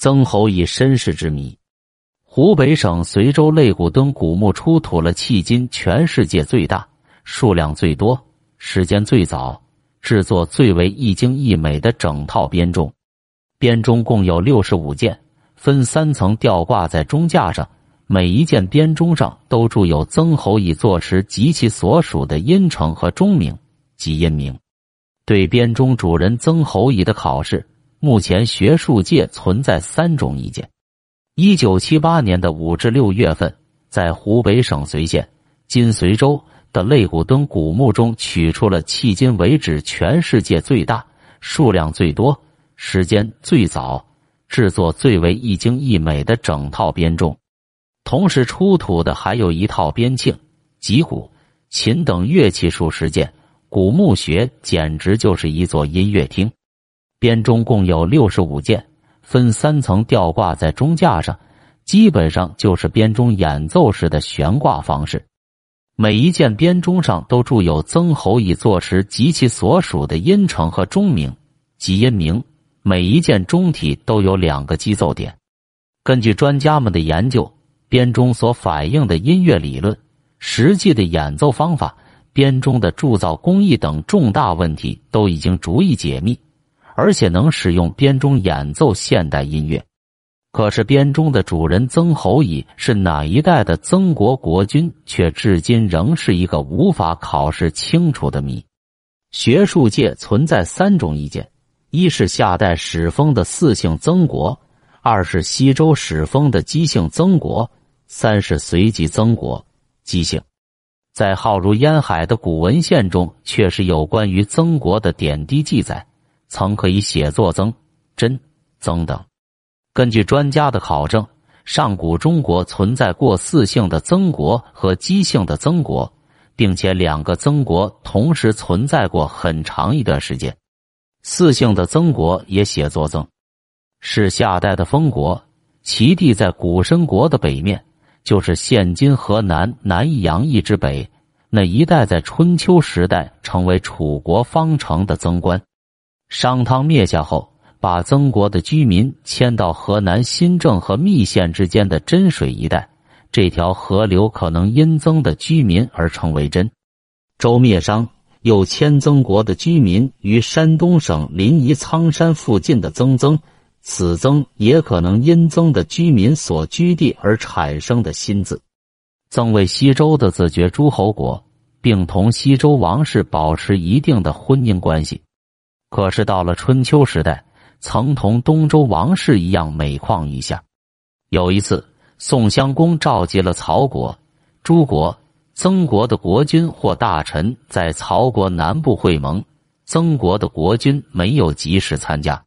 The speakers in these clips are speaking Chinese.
曾侯乙身世之谜。湖北省随州擂鼓墩古墓出土了迄今全世界最大、数量最多、时间最早、制作最为一精一美的整套编钟。编钟共有六十五件，分三层吊挂在钟架上。每一件编钟上都铸有曾侯乙作词及其所属的音程和钟名及音名。对编钟主人曾侯乙的考试，目前学术界存在三种意见。一九七八年的五至六月份，在湖北省随县（今随州）的肋骨墩古墓中取出了迄今为止全世界最大、数量最多、时间最早、制作最为一精一美的整套编钟。同时出土的还有一套编磬、击鼓、琴等乐器数十件，古墓学简直就是一座音乐厅。编钟共有六十五件，分三层吊挂在钟架上，基本上就是编钟演奏时的悬挂方式。每一件编钟上都铸有曾侯乙坐时及其所属的音程和钟名及音名。每一件钟体都有两个击奏点。根据专家们的研究。编钟所反映的音乐理论、实际的演奏方法、编钟的铸造工艺等重大问题都已经逐一解密，而且能使用编钟演奏现代音乐。可是，编钟的主人曾侯乙是哪一代的曾国国君，却至今仍是一个无法考试清楚的谜。学术界存在三种意见：一是夏代始封的四姓曾国；二是西周始封的姬姓曾国。三是随即曾国姬姓，在浩如烟海的古文献中，却是有关于曾国的点滴记载，曾可以写作曾、真、曾等。根据专家的考证，上古中国存在过四姓的曾国和姬姓的曾国，并且两个曾国同时存在过很长一段时间。四姓的曾国也写作曾，是夏代的封国，其地在古申国的北面。就是现今河南南阳邑之北那一带，在春秋时代成为楚国方城的曾官。商汤灭夏后，把曾国的居民迁到河南新郑和密县之间的真水一带，这条河流可能因曾的居民而称为真。周灭商，又迁曾国的居民于山东省临沂苍山附近的曾曾。此曾也可能因曾的居民所居地而产生的新字。曾为西周的子爵诸侯国，并同西周王室保持一定的婚姻关系。可是到了春秋时代，曾同东周王室一样每况愈下。有一次，宋襄公召集了曹国、诸国、曾国的国君或大臣在曹国南部会盟，曾国的国君没有及时参加。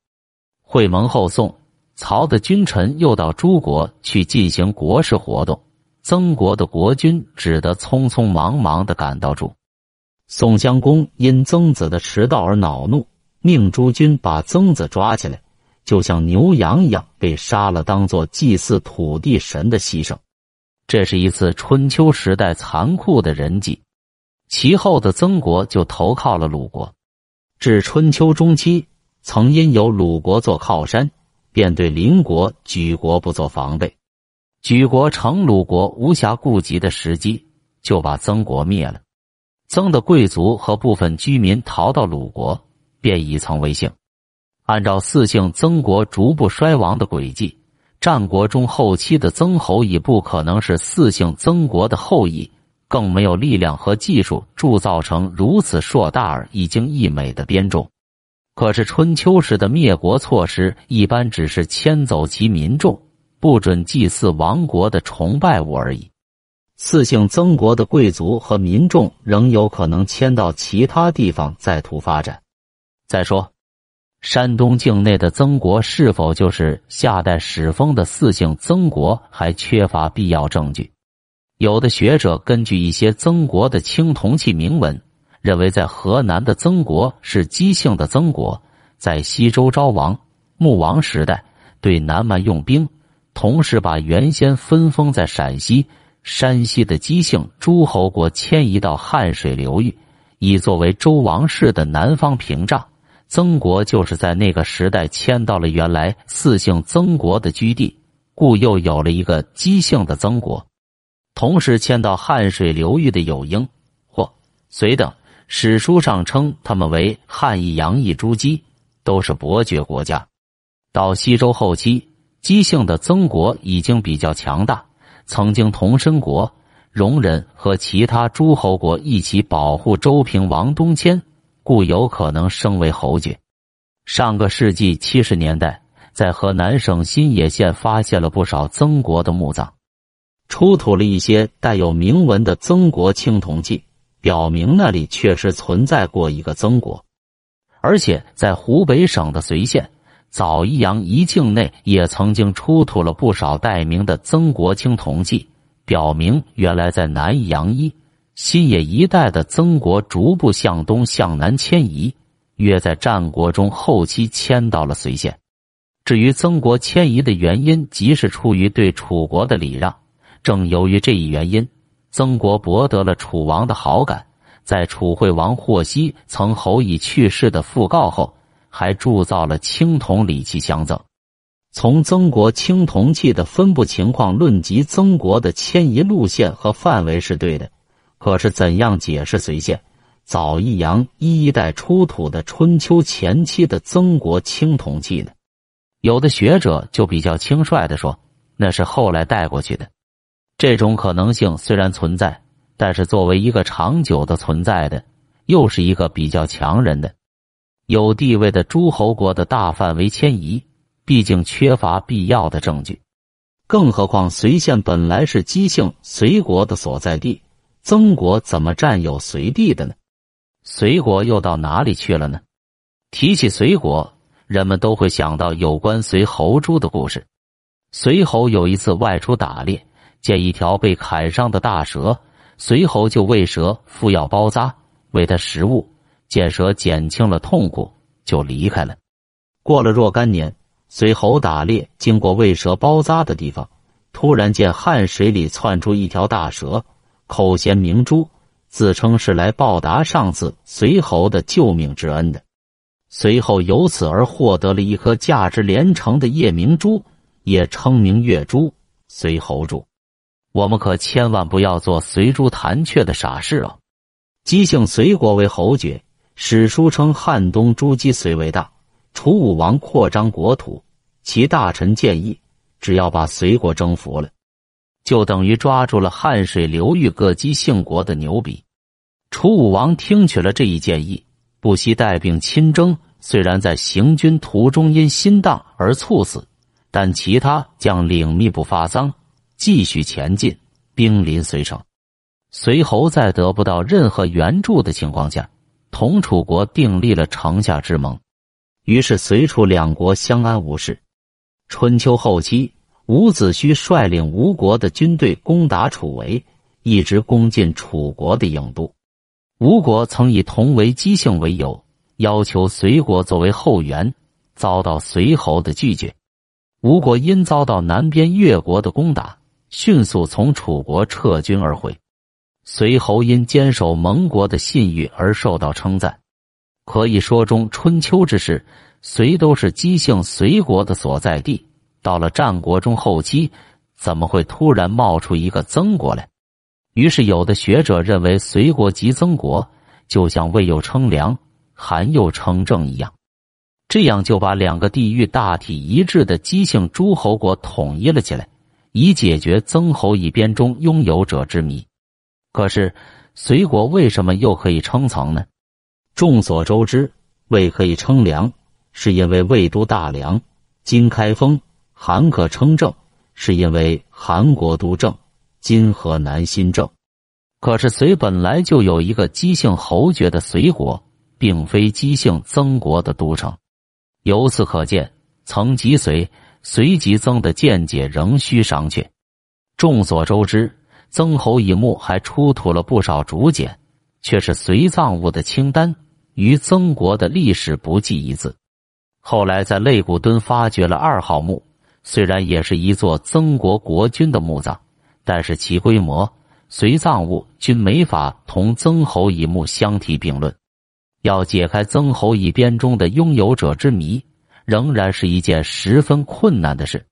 会盟后，宋、曹的君臣又到诸国去进行国事活动，曾国的国君只得匆匆忙忙的赶到住。宋襄公因曾子的迟到而恼怒，命诸军把曾子抓起来，就像牛羊一样被杀了，当做祭祀土地神的牺牲。这是一次春秋时代残酷的人祭。其后的曾国就投靠了鲁国，至春秋中期。曾因有鲁国做靠山，便对邻国举国不做防备。举国乘鲁国无暇顾及的时机，就把曾国灭了。曾的贵族和部分居民逃到鲁国，便以曾为姓。按照四姓曾国逐步衰亡的轨迹，战国中后期的曾侯乙不可能是四姓曾国的后裔，更没有力量和技术铸造成如此硕大而一精一美的编钟。可是春秋时的灭国措施一般只是迁走其民众，不准祭祀亡国的崇拜物而已。四姓曾国的贵族和民众仍有可能迁到其他地方再图发展。再说，山东境内的曾国是否就是夏代始封的四姓曾国，还缺乏必要证据。有的学者根据一些曾国的青铜器铭文。认为在河南的曾国是姬姓的曾国，在西周昭王、穆王时代对南蛮用兵，同时把原先分封在陕西、山西的姬姓诸侯国迁移到汉水流域，以作为周王室的南方屏障。曾国就是在那个时代迁到了原来四姓曾国的居地，故又有了一个姬姓的曾国。同时迁到汉水流域的有英、或隋等，史书上称他们为汉义、杨义、朱姬，都是伯爵国家。到西周后期，姬姓的曾国已经比较强大，曾经同申国、容忍和其他诸侯国一起保护周平王东迁。故有可能升为侯爵。上个世纪七十年代，在河南省新野县发现了不少曾国的墓葬，出土了一些带有铭文的曾国青铜器，表明那里确实存在过一个曾国。而且在湖北省的随县枣宜阳一境内，也曾经出土了不少带名的曾国青铜器，表明原来在南宜阳一。新野一带的曾国逐步向东向南迁移，约在战国中后期迁到了随县。至于曾国迁移的原因，即是出于对楚国的礼让。正由于这一原因，曾国博得了楚王的好感。在楚惠王获悉曾侯已去世的讣告后，还铸造了青铜礼器相赠。从曾国青铜器的分布情况论及，曾国的迁移路线和范围是对的。可是，怎样解释随县早益阳一带出土的春秋前期的曾国青铜器呢？有的学者就比较轻率的说，那是后来带过去的。这种可能性虽然存在，但是作为一个长久的存在的，又是一个比较强人的、有地位的诸侯国的大范围迁移，毕竟缺乏必要的证据。更何况，随县本来是姬姓随国的所在地。曾国怎么占有隋地的呢？隋国又到哪里去了呢？提起隋国，人们都会想到有关隋侯珠的故事。隋侯有一次外出打猎，见一条被砍伤的大蛇，随侯就喂蛇敷药包扎，喂它食物。见蛇减轻了痛苦，就离开了。过了若干年，随侯打猎经过喂蛇包扎的地方，突然见汗水里窜出一条大蛇。口衔明珠，自称是来报答上次随侯的救命之恩的。随后由此而获得了一颗价值连城的夜明珠，也称名月珠、随侯珠。我们可千万不要做随珠弹雀的傻事哦！姬姓随国为侯爵，史书称汉东诸姬随为大。楚武王扩张国土，其大臣建议，只要把随国征服了。就等于抓住了汉水流域各姬姓国的牛鼻。楚武王听取了这一建议，不惜带病亲征。虽然在行军途中因心荡而猝死，但其他将领密不发丧，继续前进，兵临随城。随侯在得不到任何援助的情况下，同楚国订立了城下之盟。于是随楚两国相安无事。春秋后期。伍子胥率领吴国的军队攻打楚围，一直攻进楚国的郢都。吴国曾以同为姬姓为由，要求随国作为后援，遭到随侯的拒绝。吴国因遭到南边越国的攻打，迅速从楚国撤军而回。随侯因坚守盟国的信誉而受到称赞。可以说，中春秋之时，随都是姬姓随国的所在地。到了战国中后期，怎么会突然冒出一个曾国来？于是有的学者认为，隋国及曾国，就像魏又称梁，韩又称郑一样，这样就把两个地域大体一致的姬姓诸侯国统一了起来，以解决曾侯一边中拥有者之谜。可是，隋国为什么又可以称曾呢？众所周知，魏可以称梁，是因为魏都大梁，今开封。韩可称郑，是因为韩国都郑，今河南新郑。可是隋本来就有一个姬姓侯爵的隋国，并非姬姓曾国的都城。由此可见，曾即隋，隋即曾的见解仍需商榷。众所周知，曾侯乙墓还出土了不少竹简，却是随葬物的清单，与曾国的历史不记一字。后来在擂鼓墩发掘了二号墓。虽然也是一座曾国国君的墓葬，但是其规模、随葬物均没法同曾侯乙墓相提并论。要解开曾侯乙编钟的拥有者之谜，仍然是一件十分困难的事。